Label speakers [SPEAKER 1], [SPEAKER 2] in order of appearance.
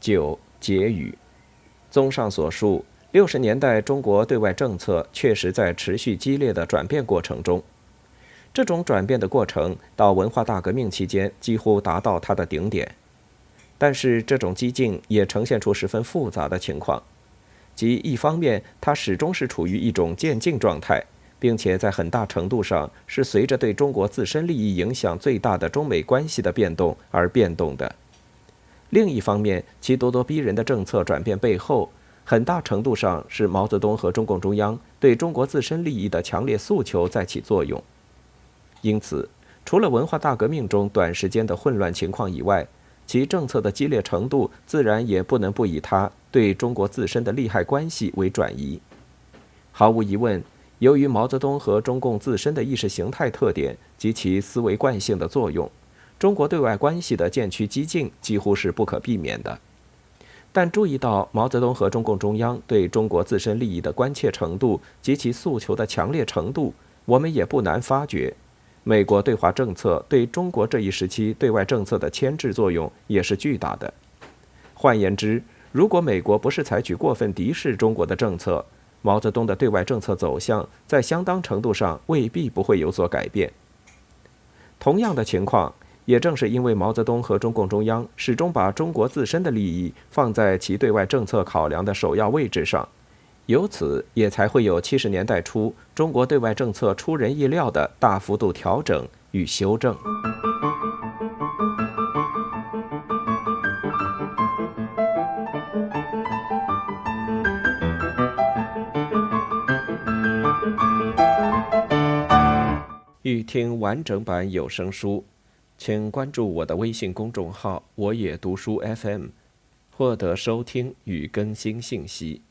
[SPEAKER 1] 九结语。综上所述，六十年代中国对外政策确实在持续激烈的转变过程中。这种转变的过程到文化大革命期间几乎达到它的顶点，但是这种激进也呈现出十分复杂的情况，即一方面它始终是处于一种渐进状态，并且在很大程度上是随着对中国自身利益影响最大的中美关系的变动而变动的；另一方面，其咄咄逼人的政策转变背后，很大程度上是毛泽东和中共中央对中国自身利益的强烈诉求在起作用。因此，除了文化大革命中短时间的混乱情况以外，其政策的激烈程度自然也不能不以它对中国自身的利害关系为转移。毫无疑问，由于毛泽东和中共自身的意识形态特点及其思维惯性的作用，中国对外关系的渐趋激进几乎是不可避免的。但注意到毛泽东和中共中央对中国自身利益的关切程度及其诉求的强烈程度，我们也不难发觉。美国对华政策对中国这一时期对外政策的牵制作用也是巨大的。换言之，如果美国不是采取过分敌视中国的政策，毛泽东的对外政策走向在相当程度上未必不会有所改变。同样的情况，也正是因为毛泽东和中共中央始终把中国自身的利益放在其对外政策考量的首要位置上。由此也才会有七十年代初中国对外政策出人意料的大幅度调整与修正。欲听完整版有声书，请关注我的微信公众号“我也读书 FM”，获得收听与更新信息。